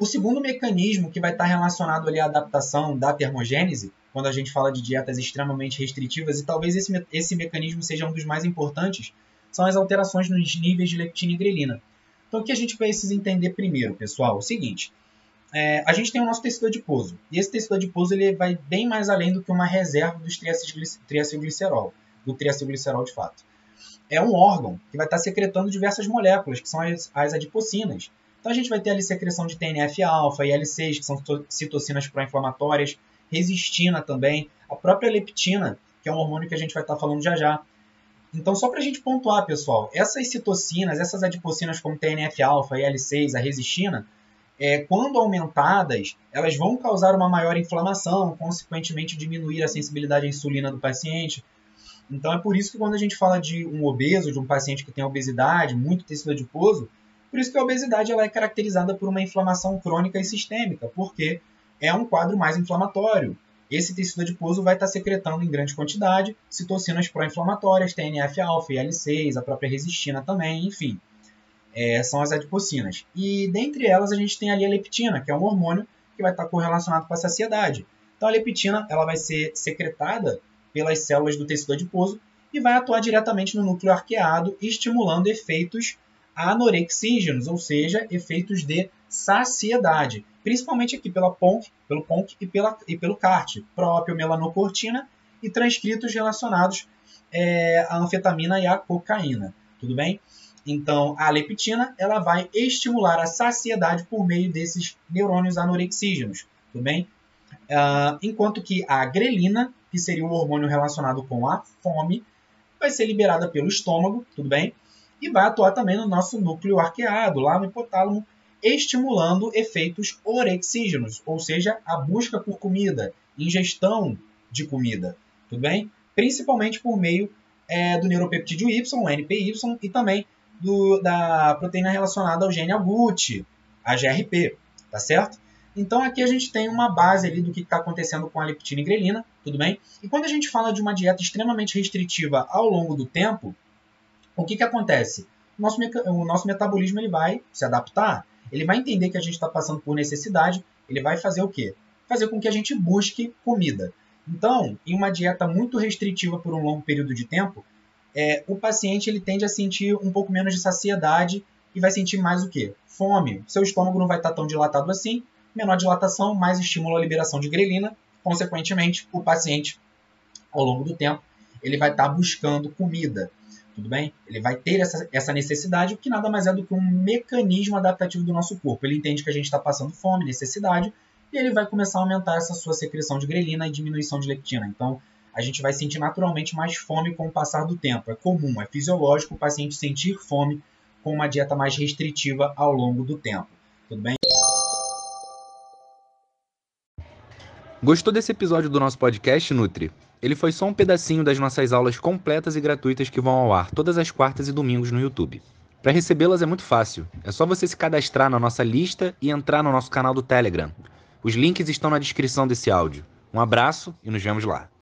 O segundo mecanismo que vai estar relacionado ali à adaptação da termogênese, quando a gente fala de dietas extremamente restritivas, e talvez esse, esse mecanismo seja um dos mais importantes, são as alterações nos níveis de leptina e grelina. Então, o que a gente precisa entender primeiro, pessoal, é o seguinte. É, a gente tem o nosso tecido adiposo. E esse tecido adiposo ele vai bem mais além do que uma reserva dos triacilglicerol, do triacilglicerol de fato. É um órgão que vai estar secretando diversas moléculas, que são as, as adipocinas. Então a gente vai ter ali secreção de TNF-alfa e L6, que são citocinas pró-inflamatórias, resistina também, a própria leptina, que é um hormônio que a gente vai estar falando já já. Então, só para a gente pontuar, pessoal, essas citocinas, essas adipocinas como TNF-alfa e L6, a resistina, é, quando aumentadas, elas vão causar uma maior inflamação, consequentemente diminuir a sensibilidade à insulina do paciente. Então é por isso que quando a gente fala de um obeso, de um paciente que tem obesidade, muito tecido adiposo, por isso que a obesidade ela é caracterizada por uma inflamação crônica e sistêmica, porque é um quadro mais inflamatório. Esse tecido adiposo vai estar secretando em grande quantidade citocinas pró-inflamatórias, TNF-alfa, IL-6, a própria resistina também, enfim. É, são as adipocinas. E dentre elas a gente tem ali a leptina, que é um hormônio que vai estar correlacionado com a saciedade. Então a leptina ela vai ser secretada pelas células do tecido adiposo e vai atuar diretamente no núcleo arqueado, estimulando efeitos anorexígenos, ou seja, efeitos de saciedade, principalmente aqui pela PONC, pelo PONC e, pela, e pelo CART, próprio melanocortina e transcritos relacionados é, à anfetamina e à cocaína, tudo bem? Então, a leptina ela vai estimular a saciedade por meio desses neurônios anorexígenos, tudo bem? Uh, enquanto que a grelina, que seria o hormônio relacionado com a fome, vai ser liberada pelo estômago, tudo bem? E vai atuar também no nosso núcleo arqueado, lá no hipotálamo, estimulando efeitos orexígenos, ou seja, a busca por comida, ingestão de comida, tudo bem? Principalmente por meio é, do neuropeptídeo Y, NPY, e também do, da proteína relacionada ao gene AGUT, a GRP, tá certo? Então aqui a gente tem uma base ali do que está acontecendo com a leptina e grelina, tudo bem? E quando a gente fala de uma dieta extremamente restritiva ao longo do tempo, o que, que acontece? O nosso, o nosso metabolismo ele vai se adaptar, ele vai entender que a gente está passando por necessidade, ele vai fazer o quê? Fazer com que a gente busque comida. Então, em uma dieta muito restritiva por um longo período de tempo, é, o paciente ele tende a sentir um pouco menos de saciedade e vai sentir mais o quê? Fome. Seu estômago não vai estar tá tão dilatado assim, menor dilatação, mais estímulo à liberação de grelina, consequentemente, o paciente, ao longo do tempo, ele vai estar tá buscando comida tudo bem? Ele vai ter essa, essa necessidade, o que nada mais é do que um mecanismo adaptativo do nosso corpo. Ele entende que a gente está passando fome, necessidade, e ele vai começar a aumentar essa sua secreção de grelina e diminuição de leptina. Então, a gente vai sentir naturalmente mais fome com o passar do tempo. É comum, é fisiológico o paciente sentir fome com uma dieta mais restritiva ao longo do tempo. Tudo bem? Gostou desse episódio do nosso podcast, Nutri? Ele foi só um pedacinho das nossas aulas completas e gratuitas que vão ao ar todas as quartas e domingos no YouTube. Para recebê-las é muito fácil. É só você se cadastrar na nossa lista e entrar no nosso canal do Telegram. Os links estão na descrição desse áudio. Um abraço e nos vemos lá.